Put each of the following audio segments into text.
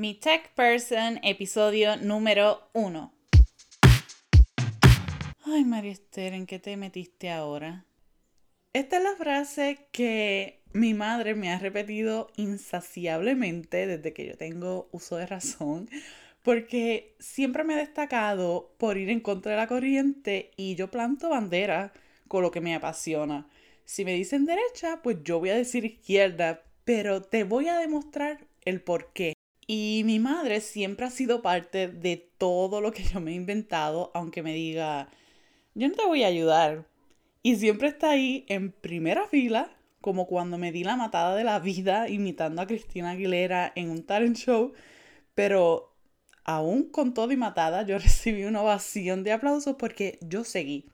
Mi Tech Person, episodio número uno. Ay, María Esther, ¿en qué te metiste ahora? Esta es la frase que mi madre me ha repetido insaciablemente desde que yo tengo uso de razón, porque siempre me he destacado por ir en contra de la corriente y yo planto bandera con lo que me apasiona. Si me dicen derecha, pues yo voy a decir izquierda, pero te voy a demostrar el por qué. Y mi madre siempre ha sido parte de todo lo que yo me he inventado, aunque me diga, yo no te voy a ayudar. Y siempre está ahí en primera fila, como cuando me di la matada de la vida imitando a Cristina Aguilera en un talent show, pero aún con todo y matada, yo recibí una ovación de aplausos porque yo seguí.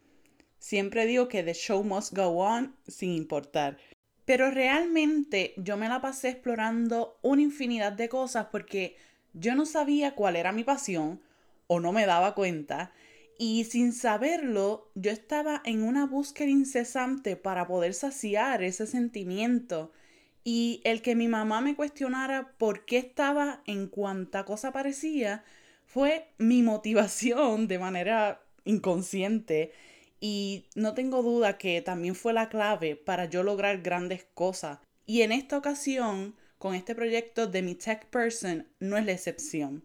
Siempre digo que the show must go on sin importar. Pero realmente yo me la pasé explorando una infinidad de cosas porque yo no sabía cuál era mi pasión o no me daba cuenta. Y sin saberlo, yo estaba en una búsqueda incesante para poder saciar ese sentimiento. Y el que mi mamá me cuestionara por qué estaba en cuanta cosa parecía fue mi motivación de manera inconsciente y no tengo duda que también fue la clave para yo lograr grandes cosas. Y en esta ocasión, con este proyecto de mi Tech Person, no es la excepción.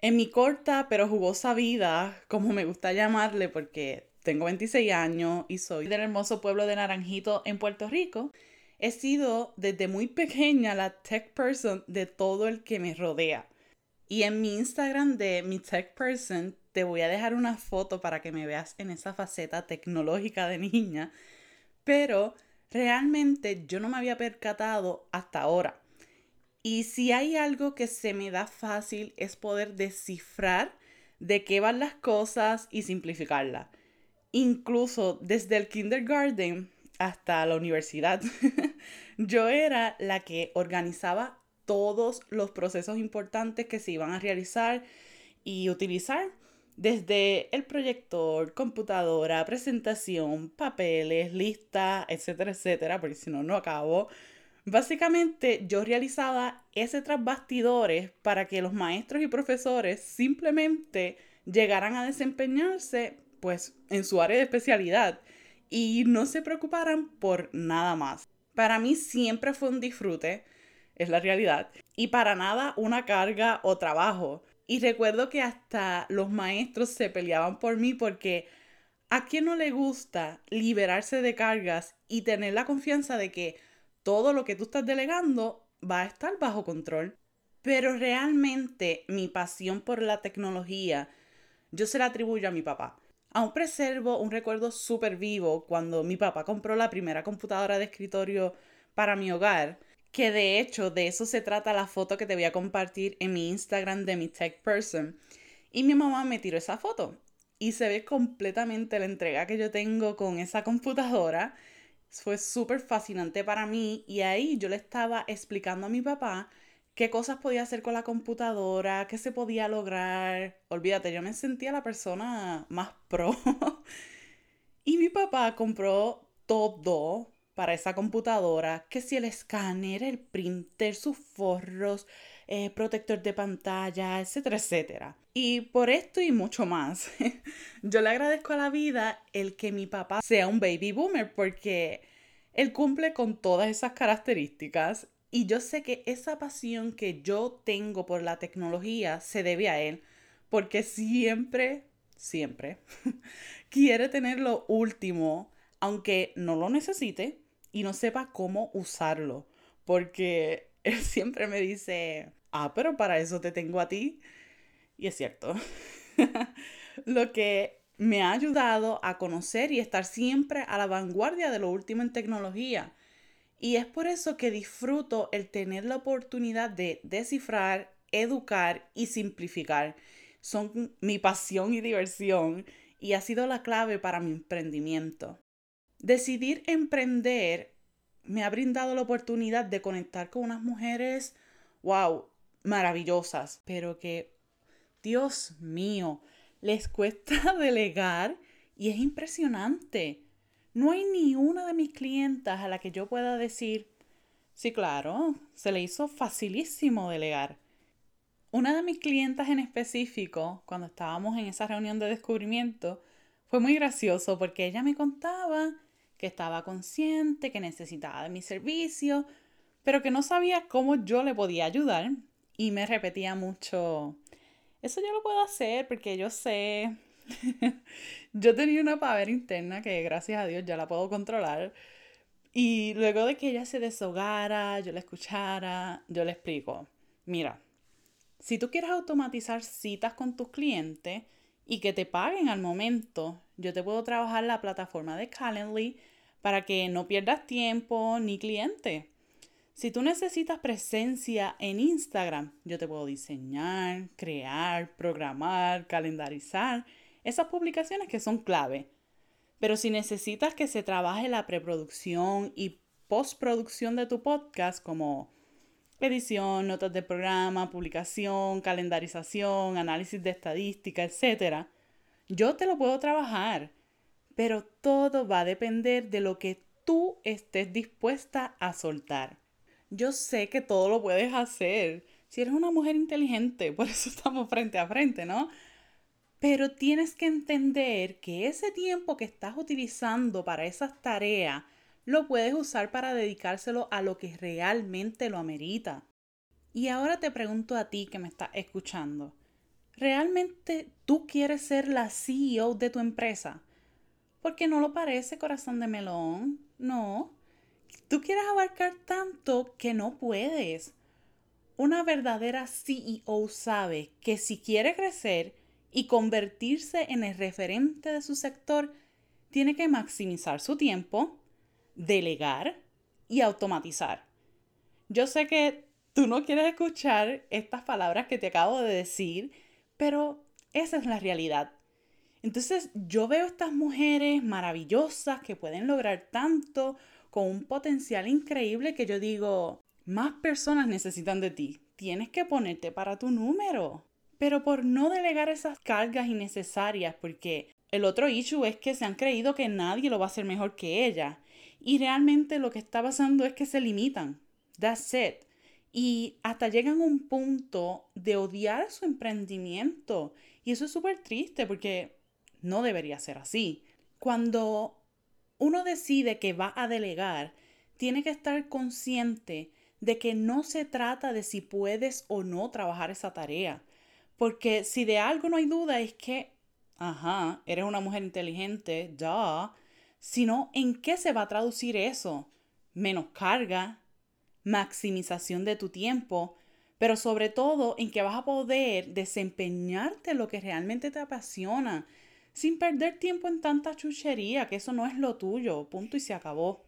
En mi corta pero jugosa vida, como me gusta llamarle porque tengo 26 años y soy del hermoso pueblo de Naranjito en Puerto Rico, he sido desde muy pequeña la tech person de todo el que me rodea. Y en mi Instagram de mi tech person te voy a dejar una foto para que me veas en esa faceta tecnológica de niña, pero realmente yo no me había percatado hasta ahora. Y si hay algo que se me da fácil es poder descifrar de qué van las cosas y simplificarlas. Incluso desde el kindergarten hasta la universidad, yo era la que organizaba todos los procesos importantes que se iban a realizar y utilizar desde el proyector, computadora, presentación, papeles, lista, etcétera, etcétera, porque si no, no acabo. Básicamente yo realizaba ese tras bastidores para que los maestros y profesores simplemente llegaran a desempeñarse pues en su área de especialidad y no se preocuparan por nada más. Para mí siempre fue un disfrute, es la realidad, y para nada una carga o trabajo. Y recuerdo que hasta los maestros se peleaban por mí porque a quién no le gusta liberarse de cargas y tener la confianza de que todo lo que tú estás delegando va a estar bajo control. Pero realmente mi pasión por la tecnología yo se la atribuyo a mi papá. Aún preservo un recuerdo súper vivo cuando mi papá compró la primera computadora de escritorio para mi hogar que de hecho de eso se trata la foto que te voy a compartir en mi Instagram de mi tech person. Y mi mamá me tiró esa foto y se ve completamente la entrega que yo tengo con esa computadora. Fue súper fascinante para mí y ahí yo le estaba explicando a mi papá qué cosas podía hacer con la computadora, qué se podía lograr. Olvídate, yo me sentía la persona más pro. y mi papá compró todo para esa computadora, que si el escáner, el printer, sus forros, eh, protector de pantalla, etcétera, etcétera. Y por esto y mucho más, yo le agradezco a la vida el que mi papá sea un baby boomer porque él cumple con todas esas características y yo sé que esa pasión que yo tengo por la tecnología se debe a él porque siempre, siempre quiere tener lo último, aunque no lo necesite, y no sepa cómo usarlo. Porque él siempre me dice, ah, pero para eso te tengo a ti. Y es cierto. lo que me ha ayudado a conocer y estar siempre a la vanguardia de lo último en tecnología. Y es por eso que disfruto el tener la oportunidad de descifrar, educar y simplificar. Son mi pasión y diversión y ha sido la clave para mi emprendimiento. Decidir emprender me ha brindado la oportunidad de conectar con unas mujeres, wow, maravillosas, pero que, Dios mío, les cuesta delegar y es impresionante. No hay ni una de mis clientas a la que yo pueda decir, sí, claro, se le hizo facilísimo delegar. Una de mis clientas en específico, cuando estábamos en esa reunión de descubrimiento, fue muy gracioso porque ella me contaba que estaba consciente, que necesitaba de mi servicio, pero que no sabía cómo yo le podía ayudar y me repetía mucho, eso yo lo puedo hacer porque yo sé, yo tenía una pavera interna que gracias a Dios ya la puedo controlar. Y luego de que ella se deshogara, yo la escuchara, yo le explico, mira, si tú quieres automatizar citas con tus clientes y que te paguen al momento, yo te puedo trabajar la plataforma de Calendly para que no pierdas tiempo ni cliente. Si tú necesitas presencia en Instagram, yo te puedo diseñar, crear, programar, calendarizar esas publicaciones que son clave. Pero si necesitas que se trabaje la preproducción y postproducción de tu podcast, como edición, notas de programa, publicación, calendarización, análisis de estadística, etc., yo te lo puedo trabajar. Pero todo va a depender de lo que tú estés dispuesta a soltar. Yo sé que todo lo puedes hacer si eres una mujer inteligente, por eso estamos frente a frente, ¿no? Pero tienes que entender que ese tiempo que estás utilizando para esas tareas lo puedes usar para dedicárselo a lo que realmente lo amerita. Y ahora te pregunto a ti que me estás escuchando, ¿realmente tú quieres ser la CEO de tu empresa? Porque no lo parece, corazón de melón. No. Tú quieres abarcar tanto que no puedes. Una verdadera CEO sabe que si quiere crecer, y convertirse en el referente de su sector, tiene que maximizar su tiempo, delegar y automatizar. Yo sé que tú no quieres escuchar estas palabras que te acabo de decir, pero esa es la realidad. Entonces yo veo estas mujeres maravillosas que pueden lograr tanto con un potencial increíble que yo digo, más personas necesitan de ti. Tienes que ponerte para tu número pero por no delegar esas cargas innecesarias, porque el otro issue es que se han creído que nadie lo va a hacer mejor que ella. Y realmente lo que está pasando es que se limitan. That's it. Y hasta llegan a un punto de odiar su emprendimiento. Y eso es súper triste porque no debería ser así. Cuando uno decide que va a delegar, tiene que estar consciente de que no se trata de si puedes o no trabajar esa tarea. Porque si de algo no hay duda es que, ajá, eres una mujer inteligente, ya, sino en qué se va a traducir eso. Menos carga, maximización de tu tiempo, pero sobre todo en que vas a poder desempeñarte lo que realmente te apasiona, sin perder tiempo en tanta chuchería, que eso no es lo tuyo, punto y se acabó.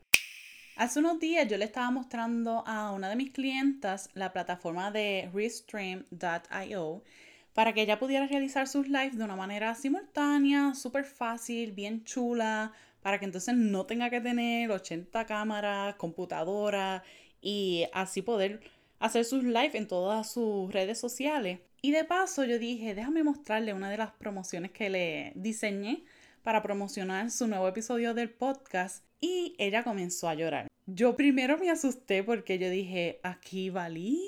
Hace unos días yo le estaba mostrando a una de mis clientas la plataforma de Restream.io para que ella pudiera realizar sus lives de una manera simultánea, súper fácil, bien chula, para que entonces no tenga que tener 80 cámaras, computadora y así poder hacer sus lives en todas sus redes sociales. Y de paso yo dije, déjame mostrarle una de las promociones que le diseñé para promocionar su nuevo episodio del podcast y ella comenzó a llorar. Yo primero me asusté porque yo dije, aquí valí,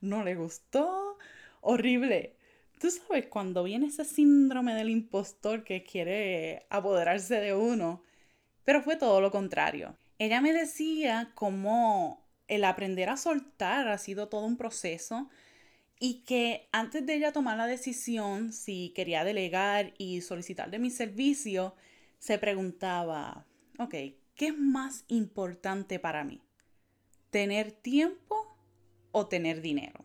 no le gustó, horrible. Tú sabes, cuando viene ese síndrome del impostor que quiere apoderarse de uno, pero fue todo lo contrario. Ella me decía cómo el aprender a soltar ha sido todo un proceso y que antes de ella tomar la decisión si quería delegar y solicitar de mi servicio, se preguntaba, ok, ¿qué es más importante para mí? ¿Tener tiempo o tener dinero?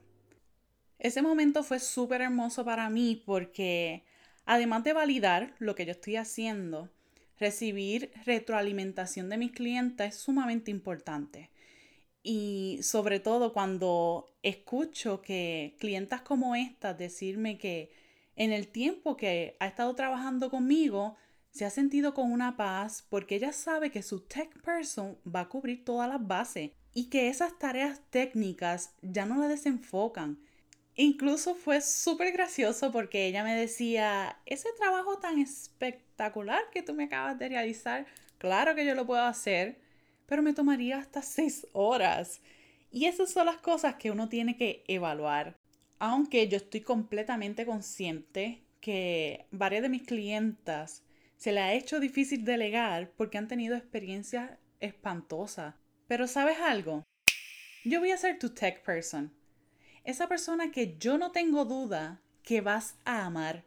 Ese momento fue súper hermoso para mí porque además de validar lo que yo estoy haciendo, recibir retroalimentación de mis clientes es sumamente importante. Y sobre todo cuando escucho que clientas como estas decirme que en el tiempo que ha estado trabajando conmigo, se ha sentido con una paz porque ella sabe que su tech person va a cubrir todas las bases y que esas tareas técnicas ya no la desenfocan, Incluso fue súper gracioso porque ella me decía, ese trabajo tan espectacular que tú me acabas de realizar, claro que yo lo puedo hacer, pero me tomaría hasta seis horas. Y esas son las cosas que uno tiene que evaluar. Aunque yo estoy completamente consciente que varias de mis clientas se le ha hecho difícil delegar porque han tenido experiencias espantosas. Pero ¿sabes algo? Yo voy a ser tu tech person. Esa persona que yo no tengo duda que vas a amar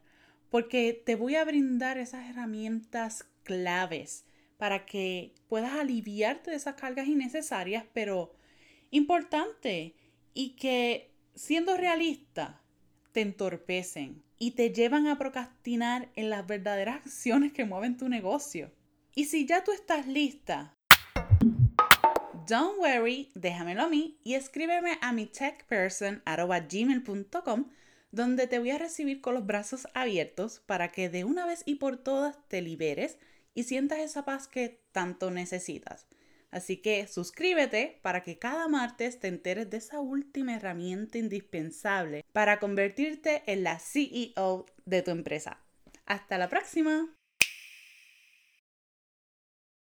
porque te voy a brindar esas herramientas claves para que puedas aliviarte de esas cargas innecesarias, pero importante y que siendo realista te entorpecen y te llevan a procrastinar en las verdaderas acciones que mueven tu negocio. Y si ya tú estás lista, don't worry, déjamelo a mí y escríbeme a mi techperson.gmail.com donde te voy a recibir con los brazos abiertos para que de una vez y por todas te liberes y sientas esa paz que tanto necesitas. Así que suscríbete para que cada martes te enteres de esa última herramienta indispensable para convertirte en la CEO de tu empresa. Hasta la próxima.